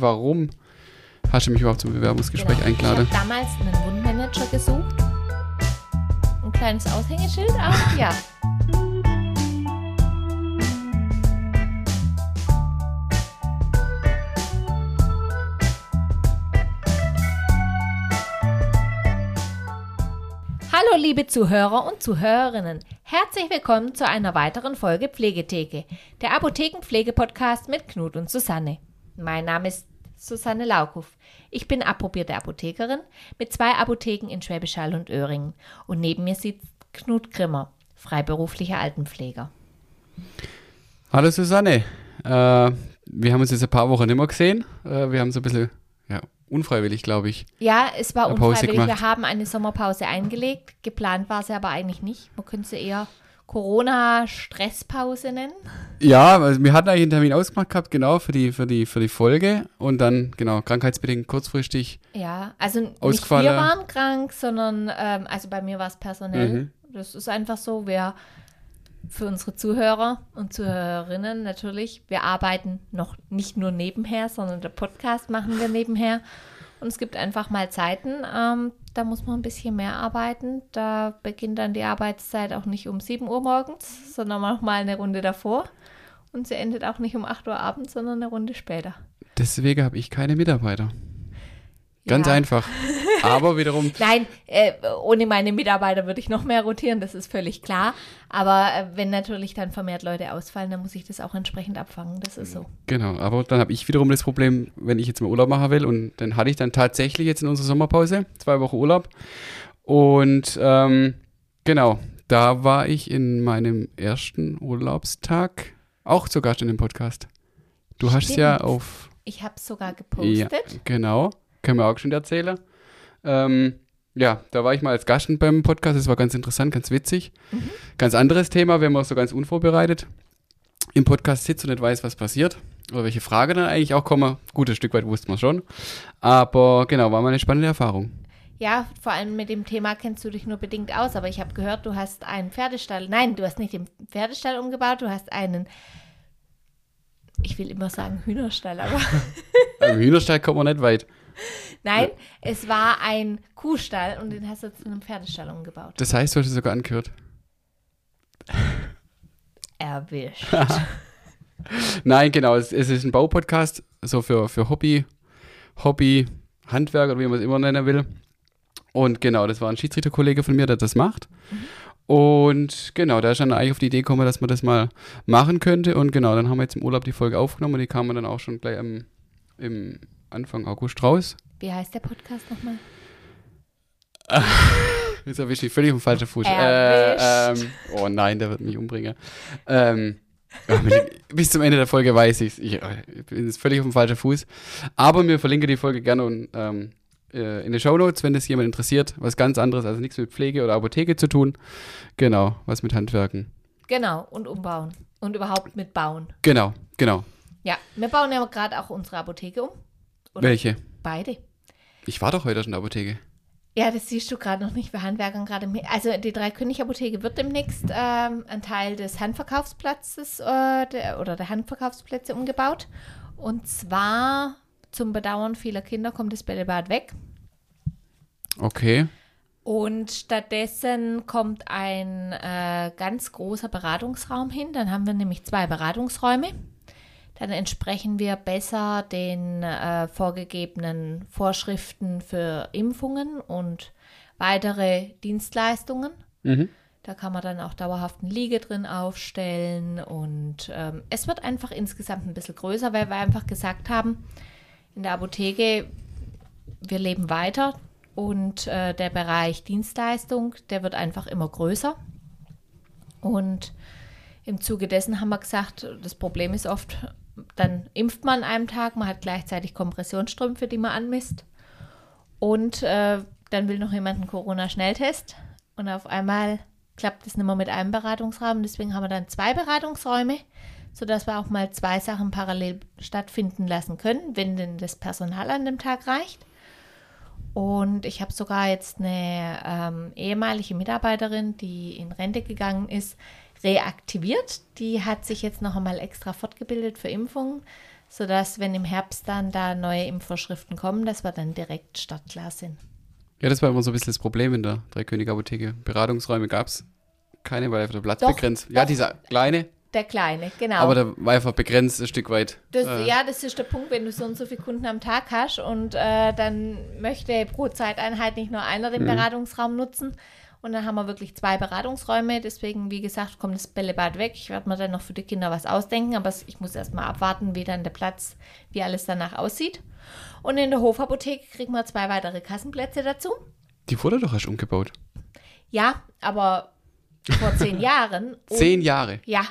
Warum hast du mich überhaupt zum Bewerbungsgespräch Genau. eingeladen? Ich habe damals einen Wundmanager gesucht. Ein kleines Aushängeschild, aber ja. Hallo liebe Zuhörer und Zuhörerinnen. Herzlich willkommen zu einer weiteren Folge Pflegetheke, der Apothekenpflege-Podcast mit Knut und Susanne. Mein Name ist Susanne Laukow. Ich bin approbierte Apothekerin mit zwei Apotheken in Schwäbisch Hall und Öhringen. Und neben mir sitzt Knut Grimmer, freiberuflicher Altenpfleger. Hallo Susanne. Äh, wir haben uns jetzt ein paar Wochen nicht mehr gesehen. Äh, wir haben so ein bisschen, ja, unfreiwillig, glaube ich. Ja, es war unfreiwillig. Wir haben eine Sommerpause eingelegt. Geplant war sie aber eigentlich nicht. Man könnte sie eher Corona-Stresspause nennen. Ja, also wir hatten eigentlich einen Termin ausgemacht gehabt, genau, für die, für die, für die Folge. Und dann, genau, krankheitsbedingt kurzfristig. Ja, also nicht Ausgefallen. wir waren krank, sondern ähm, also bei mir war es personell. Mhm. Das ist einfach so. Wir für unsere Zuhörer und Zuhörerinnen natürlich, wir arbeiten noch nicht nur nebenher, sondern der Podcast machen wir nebenher. Und es gibt einfach mal Zeiten, ähm, da muss man ein bisschen mehr arbeiten. Da beginnt dann die Arbeitszeit auch nicht um 7 Uhr morgens, sondern noch mal eine Runde davor. Und sie endet auch nicht um 8 Uhr abends, sondern eine Runde später. Deswegen habe ich keine Mitarbeiter. Ganz Ja. einfach. Aber wiederum, Nein, äh, ohne meine Mitarbeiter würde ich noch mehr rotieren, das ist völlig klar. Aber äh, wenn natürlich dann vermehrt Leute ausfallen, dann muss ich das auch entsprechend abfangen. Das ist so. genau, aber dann habe ich wiederum das Problem, wenn ich jetzt mal Urlaub machen will. Und dann hatte ich dann tatsächlich jetzt in unserer Sommerpause zwei Wochen Urlaub. Und ähm, genau, da war ich in meinem ersten Urlaubstag auch zu Gast in dem Podcast. Du hast ja Stimmt. auf Ich habe es sogar Ja, gepostet. genau. Können wir auch schon erzählen. Ähm, ja, da war ich mal als Gast beim Podcast. Das war ganz interessant, ganz witzig. Mhm. Ganz anderes Thema, wenn man so ganz unvorbereitet im Podcast sitzt und nicht weiß, was passiert. Oder welche Frage dann eigentlich auch kommen. Gut, ein Stück weit wusste man schon. Aber genau, war mal eine spannende Erfahrung. Ja, vor allem mit dem Thema kennst du dich nur bedingt aus. Aber ich habe gehört, du hast einen Pferdestall. Nein, du hast nicht den Pferdestall umgebaut, du hast einen. Ich will immer sagen Hühnerstall, aber Im Hühnerstall kommt man nicht weit. Nein, es war ein Kuhstall und den hast du zu einem Pferdestall umgebaut. Das heißt, du hast es sogar angehört. Erwischt. Nein, genau, es, es ist ein Baupodcast, so für, für Hobby, Hobby, Handwerk oder wie man es immer nennen will. Und genau, das war ein Schiedsrichterkollege von mir, der das macht. Und genau, da ist dann eigentlich auf die Idee gekommen, dass man das mal machen könnte. Und genau, dann haben wir jetzt im Urlaub die Folge aufgenommen und die kamen dann auch schon gleich am, im Anfang August raus. Wie heißt der Podcast nochmal? Jetzt erwische ich völlig auf dem falschen Fuß. Äh, ähm, oh nein, der wird mich umbringen. Ähm, bis zum Ende der Folge weiß ich's. ich äh, Ich bin jetzt völlig auf dem falschen Fuß. Aber mir verlinke die Folge gerne und, ähm, äh, in den Shownotes, wenn das jemand interessiert. Was ganz anderes, also nichts mit Pflege oder Apotheke zu tun. Genau, was mit Handwerken. Genau, und umbauen. Und überhaupt mit bauen. Genau, genau. Ja, wir bauen ja gerade auch unsere Apotheke um. Oder? Welche? Beide. Ich war doch heute schon in der Apotheke. Ja, das siehst du gerade noch nicht. Wir handwerkern gerade. Also die Dreikönig-Apotheke wird demnächst ähm, ein Teil des Handverkaufsplatzes äh, der, oder der Handverkaufsplätze umgebaut. Und zwar zum Bedauern vieler Kinder kommt das Bällebad weg. Okay. Und stattdessen kommt ein äh, ganz großer Beratungsraum hin. Dann haben wir nämlich zwei Beratungsräume. Dann entsprechen wir besser den äh, vorgegebenen Vorschriften für Impfungen und weitere Dienstleistungen. Mhm. Da kann man dann auch dauerhaft eine Liege drin aufstellen und ähm, es wird einfach insgesamt ein bisschen größer, weil wir einfach gesagt haben, in der Apotheke, wir leben weiter und äh, der Bereich Dienstleistung, der wird einfach immer größer. Und im Zuge dessen haben wir gesagt, das Problem ist oft, dann impft man an einem Tag, man hat gleichzeitig Kompressionsstrümpfe, die man anmisst. Und äh, dann will noch jemand einen Corona-Schnelltest. Und auf einmal klappt es nicht mehr mit einem Beratungsraum. Deswegen haben wir dann zwei Beratungsräume, sodass wir auch mal zwei Sachen parallel stattfinden lassen können, wenn denn das Personal an dem Tag reicht. Und ich habe sogar jetzt eine ähm, ehemalige Mitarbeiterin, die in Rente gegangen ist, reaktiviert. Die hat sich jetzt noch einmal extra fortgebildet für Impfungen. sodass, wenn im Herbst dann da neue Impfvorschriften kommen, dass wir dann direkt startklar sind. Ja, das war immer so ein bisschen das Problem in der Dreikönig-Apotheke. Beratungsräume gab es keine, weil einfach der Platz Doch, begrenzt. Ja, doch. dieser kleine, Der kleine, genau. aber der war einfach begrenzt ein Stück weit. Das, äh, Ja, das ist der Punkt, wenn du so und so viele Kunden am Tag hast und äh, dann möchte pro Zeiteinheit nicht nur einer Mhm. den Beratungsraum nutzen. Und dann haben wir wirklich zwei Beratungsräume. Deswegen, wie gesagt, kommt das Bällebad weg. Ich werde mir dann noch für die Kinder was ausdenken, aber ich muss erst mal abwarten, wie dann der Platz, wie alles danach aussieht. Und in der Hofapotheke kriegen wir zwei weitere Kassenplätze dazu. Die wurde doch erst umgebaut. Ja, aber vor zehn Jahren. Zehn Jahre. Ja.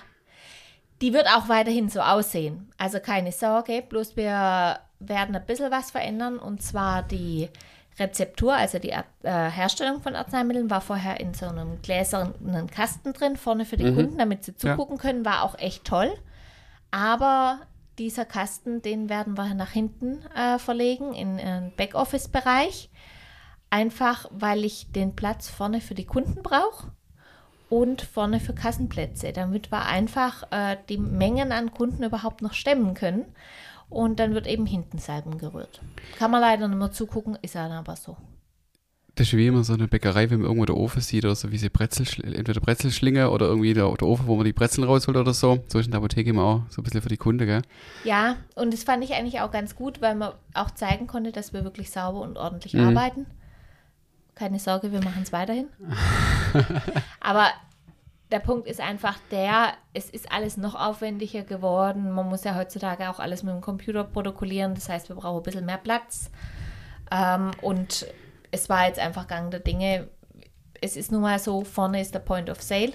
Die wird auch weiterhin so aussehen. Also keine Sorge, bloß wir werden ein bisschen was verändern und zwar die Rezeptur, also die äh, Herstellung von Arzneimitteln, war vorher in so einem gläsernen Kasten drin, vorne für die Kunden, damit sie Ja. zugucken können, war auch echt toll. Aber dieser Kasten, den werden wir nach hinten äh, verlegen, in einen Backoffice-Bereich. Einfach, weil ich den Platz vorne für die Kunden brauche und vorne für Kassenplätze, damit wir einfach äh, die Mengen an Kunden überhaupt noch stemmen können. Und dann wird eben hinten Salben gerührt. Kann man leider nicht mehr zugucken, ist dann aber so. Das ist wie immer so eine Bäckerei, wenn man irgendwo der Ofen sieht oder so wie sie Brezel, entweder Brezelschlinge oder irgendwie der, der Ofen, wo man die Brezeln rausholt oder so. So ist in der Apotheke immer auch so ein bisschen für die Kunde, gell? Ja, und das fand ich eigentlich auch ganz gut, weil man auch zeigen konnte, dass wir wirklich sauber und ordentlich Mhm. arbeiten. Keine Sorge, wir machen es weiterhin. Aber der Punkt ist einfach der, es ist alles noch aufwendiger geworden. Man muss ja heutzutage auch alles mit dem Computer protokollieren. Das heißt, wir brauchen ein bisschen mehr Platz. Ähm, und es war jetzt einfach Gang der Dinge. Es ist nun mal so, vorne ist der Point of Sale.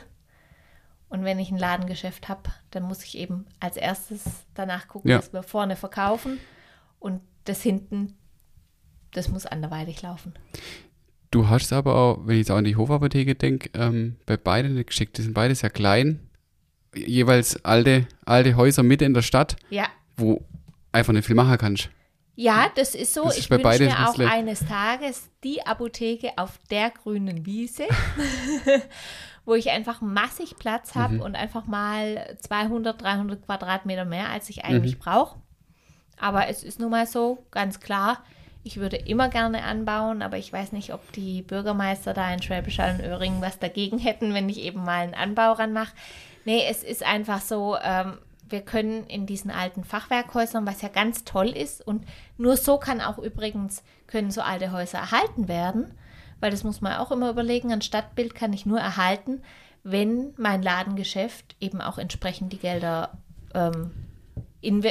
Und wenn ich ein Ladengeschäft habe, dann muss ich eben als erstes danach gucken, Ja. dass wir vorne verkaufen. Und das hinten, das muss anderweitig laufen. Du hast aber auch, wenn ich jetzt auch an die Hofapotheke denke, ähm, bei beiden nicht geschickt. Die sind beide sehr klein. Jeweils alte, alte Häuser mitten in der Stadt, Ja. wo einfach nicht viel machen kannst. Ja, das ist so. Das ist ich bei wünsche mir ein auch bisschen- eines Tages die Apotheke auf der grünen Wiese, wo ich einfach massig Platz habe Mhm. und einfach mal 200, 300 Quadratmeter mehr, als ich Mhm. eigentlich brauche. Aber es ist nun mal so, ganz klar, ich würde immer gerne anbauen, aber ich weiß nicht, ob die Bürgermeister da in Schwäbisch Hall und Öhringen was dagegen hätten, wenn ich eben mal einen Anbau ranmache. Nee, es ist einfach so, ähm, wir können in diesen alten Fachwerkhäusern, was ja ganz toll ist, und nur so kann auch übrigens, können so alte Häuser erhalten werden, weil das muss man auch immer überlegen, ein Stadtbild kann ich nur erhalten, wenn mein Ladengeschäft eben auch entsprechend die Gelder ähm,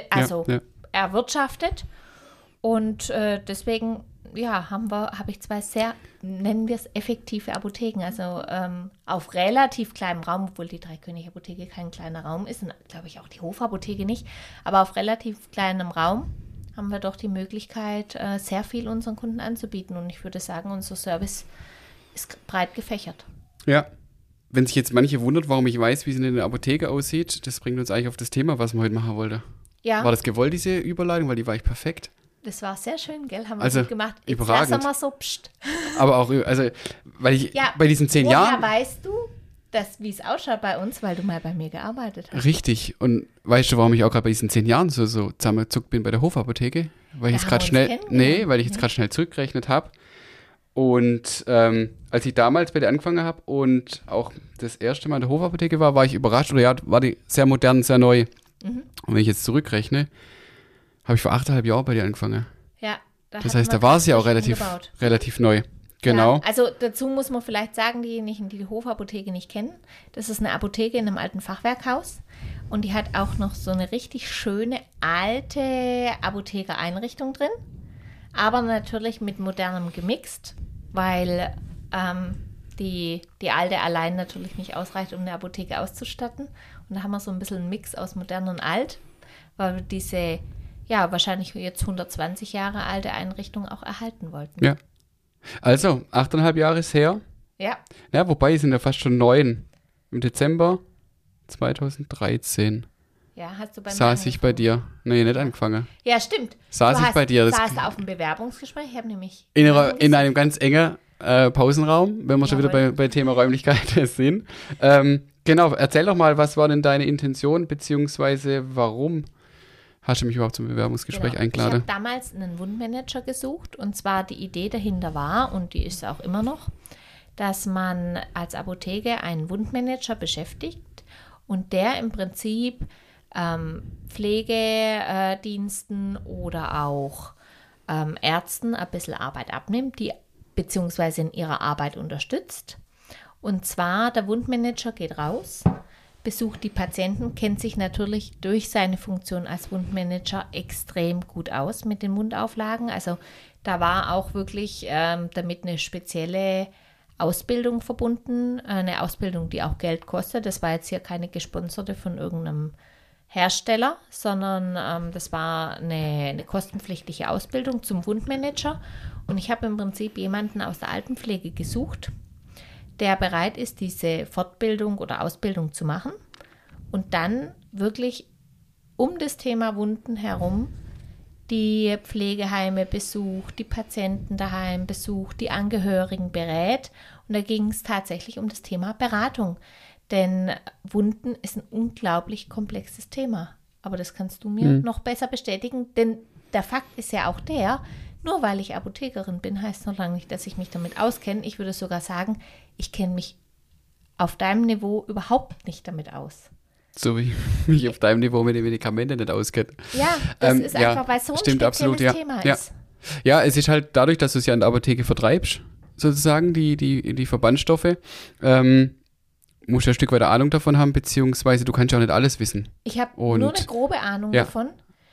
also ja. erwirtschaftet. Und äh, deswegen, ja, haben wir, habe ich zwei sehr, nennen wir es effektive Apotheken, also ähm, auf relativ kleinem Raum, obwohl die Dreikönig-Apotheke kein kleiner Raum ist, und glaube ich auch die Hofapotheke nicht, aber auf relativ kleinem Raum haben wir doch die Möglichkeit, äh, sehr viel unseren Kunden anzubieten. Und ich würde sagen, unser Service ist breit gefächert. Ja. Wenn sich jetzt manche wundert, warum ich weiß, wie es in der Apotheke aussieht, das bringt uns eigentlich auf das Thema, was wir heute machen wollten. Ja, War das gewollt, diese Überleitung? Weil die war echt perfekt. Das war sehr schön, gell? Haben wir Also, gut gemacht. Jetzt überragend. lassen wir so, pst. Aber auch, also, weil ich Ja, bei diesen zehn Jahren. weißt du, dass, wie es ausschaut bei uns, weil du mal bei mir gearbeitet hast? Richtig. Und weißt du, warum ich auch gerade bei diesen zehn Jahren so, so zusammengezuckt bin bei der Hofapotheke? Weil ich Da jetzt haben gerade schnell. Nee, weil ich jetzt gerade schnell zurückgerechnet habe. Und ähm, als ich damals bei der angefangen habe und auch das erste Mal in der Hofapotheke war, war ich überrascht. Oder ja, war die sehr modern, sehr neu. Mhm. Und wenn ich jetzt zurückrechne, habe ich vor achteinhalb Jahren bei dir angefangen. Ja. Da Das heißt, da war es ja auch relativ, umgebaut. relativ neu. Genau. Ja, also dazu muss man vielleicht sagen, diejenigen, die die Hofapotheke nicht kennen, das ist eine Apotheke in einem alten Fachwerkhaus und die hat auch noch so eine richtig schöne alte Apothekereinrichtung drin, aber natürlich mit modernem gemixt, weil ähm, die, die alte allein natürlich nicht ausreicht, um eine Apotheke auszustatten. Und da haben wir so ein bisschen einen Mix aus modern und alt, weil wir diese, ja, wahrscheinlich jetzt 120 Jahre alte Einrichtung auch erhalten wollten. Ja. Also, achteinhalb Jahre ist her. Ja, Ja, wobei sind ja fast schon neun. Im Dezember 2013 ja, hast du bei mir saß ich bei dir. Nee, nicht angefangen. Ja, stimmt. Saß du ich hast, bei dir, das- Saß auf dem Bewerbungsgespräch. Ich habe nämlich. In, einer, in einem ganz engen äh, Pausenraum, wenn wir schon wieder bei, bei Thema Räumlichkeit sind. Ähm, genau, erzähl doch mal, was war denn deine Intention, beziehungsweise warum hast du mich überhaupt zum Bewerbungsgespräch Genau. eingeladen? Ich habe damals einen Wundmanager gesucht und zwar die Idee dahinter war, und die ist auch immer noch, dass man als Apotheke einen Wundmanager beschäftigt und der im Prinzip ähm, Pflegediensten oder auch ähm, Ärzten ein bisschen Arbeit abnimmt, die beziehungsweise in ihrer Arbeit unterstützt. Und zwar, der Wundmanager geht raus, besucht die Patienten, kennt sich natürlich durch seine Funktion als Wundmanager extrem gut aus mit den Mundauflagen. Also da war auch wirklich ähm, damit eine spezielle Ausbildung verbunden, eine Ausbildung, die auch Geld kostet. Das war jetzt hier keine gesponserte von irgendeinem Hersteller, sondern ähm, das war eine, eine kostenpflichtige Ausbildung zum Wundmanager. Und ich habe im Prinzip jemanden aus der Altenpflege gesucht, der bereit ist, diese Fortbildung oder Ausbildung zu machen und dann wirklich um das Thema Wunden herum die Pflegeheime besucht, die Patienten daheim besucht, die Angehörigen berät. Und da ging es tatsächlich um das Thema Beratung. Denn Wunden ist ein unglaublich komplexes Thema. Aber das kannst du mir Mhm. noch besser bestätigen, denn der Fakt ist ja auch der, nur weil ich Apothekerin bin, heißt noch lange nicht, dass ich mich damit auskenne. Ich würde sogar sagen, ich kenne mich auf deinem Niveau überhaupt nicht damit aus. So wie ich mich auf deinem Niveau mit den Medikamenten nicht auskenne. Ja, das Ähm, ist ja, einfach, weil es so ein stimmt, absolut, ja. Thema Ja. ist. Ja, es ist halt dadurch, dass du es ja in der Apotheke vertreibst, sozusagen, die, die, die Verbandstoffe, ähm, musst du ein Stück weit Ahnung davon haben, beziehungsweise du kannst ja auch nicht alles wissen. Ich habe nur eine grobe Ahnung Ja. davon.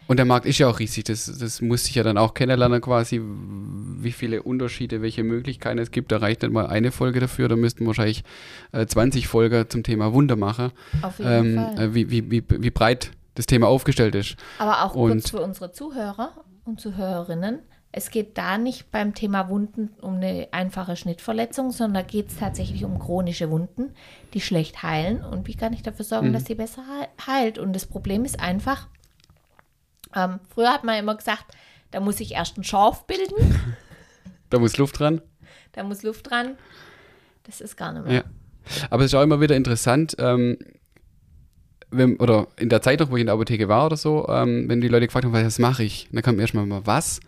Und der Markt ist ja auch riesig, das, das musste ich ja dann auch kennenlernen quasi, wie viele Unterschiede, welche Möglichkeiten es gibt. Da reicht nicht mal eine Folge dafür, da müssten wahrscheinlich äh, 20 Folgen zum Thema Wunder machen, Auf jeden ähm, Fall. äh, wie, wie, wie, wie breit das Thema aufgestellt ist. Aber auch und- kurz für unsere Zuhörer und Zuhörerinnen. Es geht da nicht beim Thema Wunden um eine einfache Schnittverletzung, sondern da geht es tatsächlich um chronische Wunden, die schlecht heilen. Und wie kann ich dafür sorgen, Mhm. dass sie besser hei- heilt? Und das Problem ist einfach, ähm, früher hat man immer gesagt, da muss ich erst einen Schorf bilden, Da muss Luft dran. da muss Luft dran. Das ist gar nicht mehr. Ja. Aber es ist auch immer wieder interessant, ähm, wenn, oder in der Zeit noch, wo ich in der Apotheke war oder so, ähm, wenn die Leute gefragt haben, was mache ich? Dann kam erstmal mal was.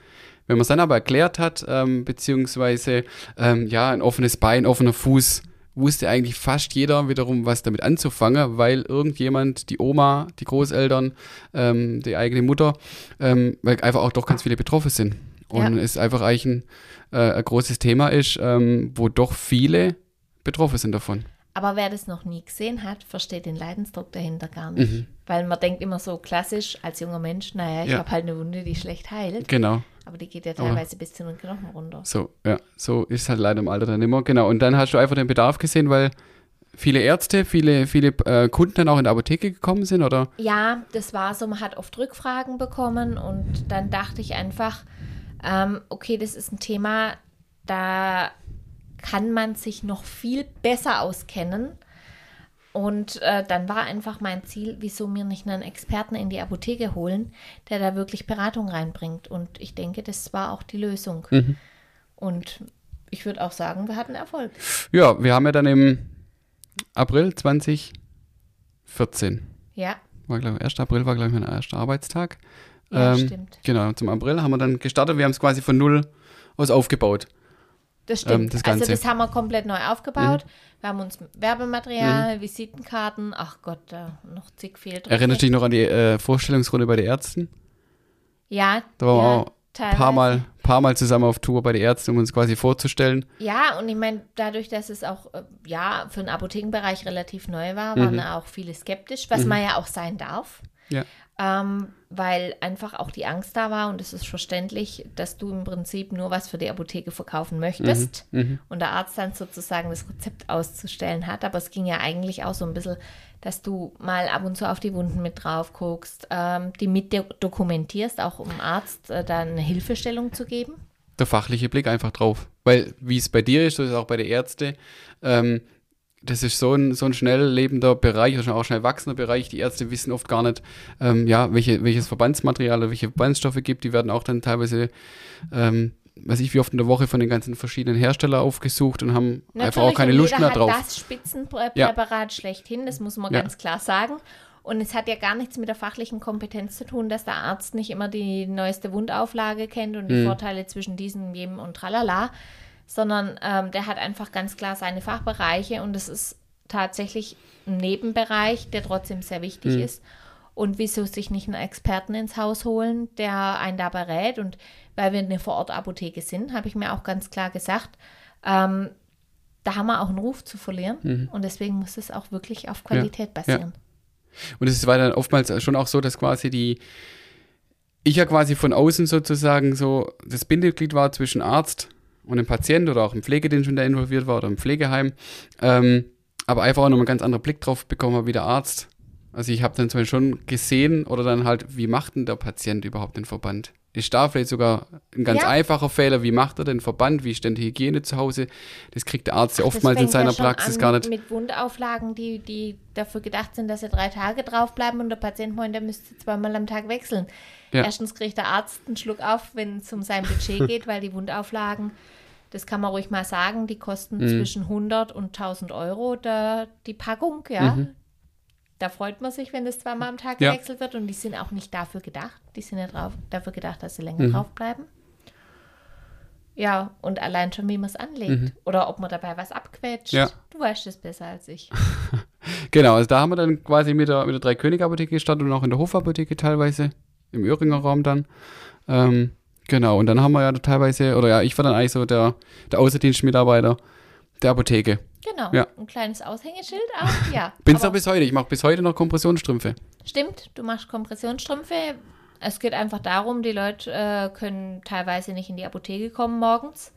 Wenn man es dann aber erklärt hat, ähm, beziehungsweise ähm, ja, ein offenes Bein, offener Fuß, wusste eigentlich fast jeder wiederum, was damit anzufangen, weil irgendjemand, die Oma, die Großeltern, ähm, die eigene Mutter, ähm, weil einfach auch doch ganz viele betroffen sind. Und Ja. es einfach eigentlich ein, äh, ein großes Thema ist, ähm, wo doch viele betroffen sind davon. Aber wer das noch nie gesehen hat, versteht den Leidensdruck dahinter gar nicht. Weil man denkt immer so klassisch als junger Mensch, naja, ich Mhm. Ja. habe halt eine Wunde, die schlecht heilt. Genau. Aber die geht ja Aber- teilweise bis zu den Knochen runter. So, ja, so ist halt leider im Alter dann immer. Genau. Und dann hast du einfach den Bedarf gesehen, weil viele Ärzte, viele, viele äh, Kunden dann auch in der Apotheke gekommen sind, oder? Ja, das war so, man hat oft Rückfragen bekommen und dann dachte ich einfach, ähm, okay, das ist ein Thema, da kann man sich noch viel besser auskennen. Und äh, dann war einfach mein Ziel, wieso mir nicht einen Experten in die Apotheke holen, der da wirklich Beratung reinbringt. Und ich denke, das war auch die Lösung. Und ich würde auch sagen, wir hatten Erfolg. Ja, wir haben ja dann im April 2014, Ja, war glaube 1. April war glaube ich mein erster Arbeitstag. ja, Ähm, stimmt. Genau, zum April haben wir dann gestartet. Wir haben es quasi von null aus aufgebaut. Das stimmt. ähm, das also das haben wir komplett neu aufgebaut. Wir haben uns Werbematerial, Visitenkarten, ach Gott, da noch zig fehlt. Erinnerst du dich noch an die äh, Vorstellungsrunde bei den Ärzten? Ja, Da waren wir ja, auch ein paar Mal, paar Mal zusammen auf Tour bei den Ärzten, um uns quasi vorzustellen. Ja, und ich meine, dadurch, dass es auch äh, ja für den Apothekenbereich relativ neu war, waren da auch viele skeptisch, was man ja auch sein darf. Ja. Ähm, weil einfach auch die Angst da war und es ist verständlich, dass du im Prinzip nur was für die Apotheke verkaufen möchtest und der Arzt dann sozusagen das Rezept auszustellen hat. Aber es ging ja eigentlich auch so ein bisschen, dass du mal ab und zu auf die Wunden mit drauf guckst, ähm, die mit do- dokumentierst, auch um Arzt äh, dann eine Hilfestellung zu geben. der fachliche Blick einfach drauf. Weil, wie es bei dir ist, so ist es auch bei den Ärzten, ähm, das ist so ein, so ein schnell lebender Bereich, oder auch schnell wachsender Bereich. Die Ärzte wissen oft gar nicht, ähm, ja, welche, welches Verbandsmaterial oder welche Verbandstoffe gibt. Die werden auch dann teilweise, ähm, weiß ich, wie oft in der Woche von den ganzen verschiedenen Herstellern aufgesucht und haben einfach auch Natürlich, keine Lust mehr drauf. das Spitzenpräparat schlechthin, das muss man Ja. ganz klar sagen. Und es hat ja gar nichts mit der fachlichen Kompetenz zu tun, dass der Arzt nicht immer die neueste Wundauflage kennt und die Mhm. Vorteile zwischen diesem, jedem und tralala, sondern ähm, der hat einfach ganz klar seine Fachbereiche und es ist tatsächlich ein Nebenbereich, der trotzdem sehr wichtig Mhm. ist. Und wieso sich nicht einen Experten ins Haus holen, der einen da berät? Und weil wir eine Vorortapotheke sind, habe ich mir auch ganz klar gesagt, ähm, da haben wir auch einen Ruf zu verlieren. Mhm. Und deswegen muss es auch wirklich auf Qualität basieren. Und es war dann oftmals schon auch so, dass quasi die, ich ja quasi von außen sozusagen so das Bindeglied war zwischen Arzt und dem Patient oder auch im Pflegedienst, wenn der involviert war oder im Pflegeheim. Ähm, aber einfach auch noch einen ganz anderen Blick drauf bekommen habe wie der Arzt. Also ich habe dann zum Beispiel schon gesehen oder dann halt, wie macht denn der Patient überhaupt den Verband? Ist da vielleicht sogar ein ganz Ja. einfacher Fehler, wie macht er den Verband, wie ist denn die Hygiene zu Hause? Das kriegt der Arzt ja oftmals in seiner ja schon Praxis an gar nicht. Mit Wundauflagen, die, die dafür gedacht sind, dass sie drei Tage draufbleiben und der Patient meint, der müsste zweimal am Tag wechseln. Ja. Erstens kriegt der Arzt einen Schluck auf, wenn es um sein Budget geht, weil die Wundauflagen, das kann man ruhig mal sagen, die kosten Mhm. zwischen 100 und 1000 Euro der, die Packung, ja. Mhm. Da freut man sich, wenn das zweimal am Tag Ja. gewechselt wird und die sind auch nicht dafür gedacht. Die sind ja drauf, dafür gedacht, dass sie länger Mhm. draufbleiben. Ja, und allein schon, wie man es anlegt. Oder ob man dabei was abquetscht. Mhm. Ja. Du weißt es besser als ich. Genau, also da haben wir dann quasi mit der, mit der Drei-König-Apotheke gestartet und auch in der Hofapotheke teilweise, im Öhringer Raum dann. Ähm, genau, und dann haben wir ja teilweise, oder ja, ich war dann eigentlich so der, der Außendienstmitarbeiter der Apotheke. Genau. Ja. Ein kleines Aushängeschild auch, ja. Bin's auch bis heute, ich mache bis heute noch Kompressionsstrümpfe. Stimmt, du machst Kompressionsstrümpfe. Es geht einfach darum, die Leute äh, können teilweise nicht in die Apotheke kommen morgens.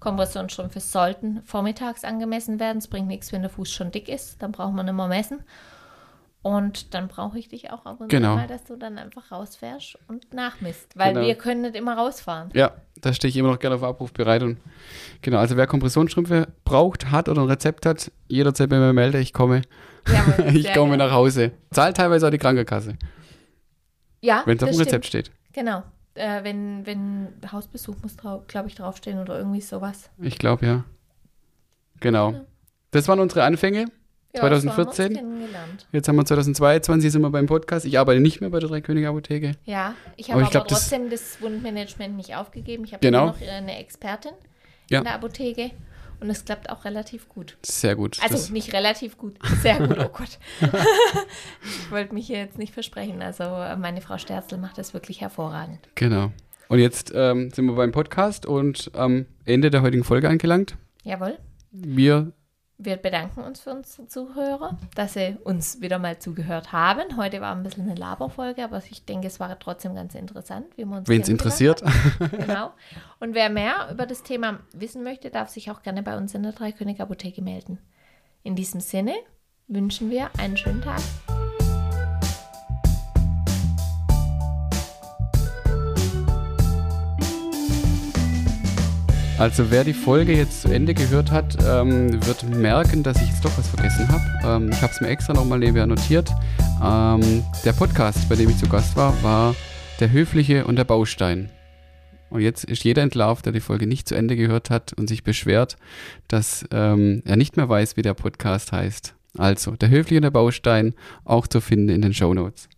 Kompressionsstrümpfe sollten vormittags angemessen werden. Es bringt nichts, wenn der Fuß schon dick ist. Dann braucht man nicht mehr messen. Und dann brauche ich dich auch ab und Genau. mal, dass du dann einfach rausfährst und nachmisst. Weil Genau. wir können nicht immer rausfahren. Ja, da stehe ich immer noch gerne auf Abruf bereit. Und genau, also wer Kompressionsstrümpfe braucht, hat oder ein Rezept hat, jederzeit bei mir melde, ich komme. Jawohl, ich komme gerne. nach Hause. Zahlt teilweise auch die Krankenkasse, Ja, wenn es auf dem stimmt. Rezept steht. Genau. Äh, wenn, wenn Hausbesuch muss, glaube ich, draufstehen oder irgendwie sowas. Ich glaube, ja. Genau. Ja. Das waren unsere Anfänge. Ja, so haben wir uns 2014? kennengelernt. Jetzt haben wir 2022, sind wir beim Podcast. Ich arbeite nicht mehr bei der Dreikönige-Apotheke. Ja, ich Aber habe ich aber, glaub, das- trotzdem das, Wundmanagement nicht aufgegeben. Ich habe Genau. noch eine Expertin Ja. in der Apotheke und es klappt auch relativ gut. Sehr gut. Also das, nicht relativ gut, sehr gut, oh Gott. ich wollte mich hier jetzt nicht versprechen. Also äh, meine Frau Sterzel macht das wirklich hervorragend. genau. Und jetzt ähm, sind wir beim Podcast und am Ende der heutigen Folge angelangt. Jawohl. Wir, Wir bedanken uns für unsere Zuhörer, dass sie uns wieder mal zugehört haben. Heute war ein bisschen eine Laberfolge, aber ich denke, es war trotzdem ganz interessant, wie wir uns wen es interessiert, Genau. Und wer mehr über das Thema wissen möchte, darf sich auch gerne bei uns in der Dreikönig Apotheke melden. In diesem Sinne wünschen wir einen schönen Tag. Also wer die Folge jetzt zu Ende gehört hat, ähm, wird merken, dass ich jetzt doch was vergessen habe. Ähm, ich habe es mir extra nochmal nebenher notiert. Ähm, der Podcast, bei dem ich zu Gast war, war Der Höfliche und der Baustein. Und jetzt ist jeder entlarvt, der die Folge nicht zu Ende gehört hat und sich beschwert, dass ähm, er nicht mehr weiß, wie der Podcast heißt. Also, Der Höfliche und der Baustein, auch zu finden in den Show Notes.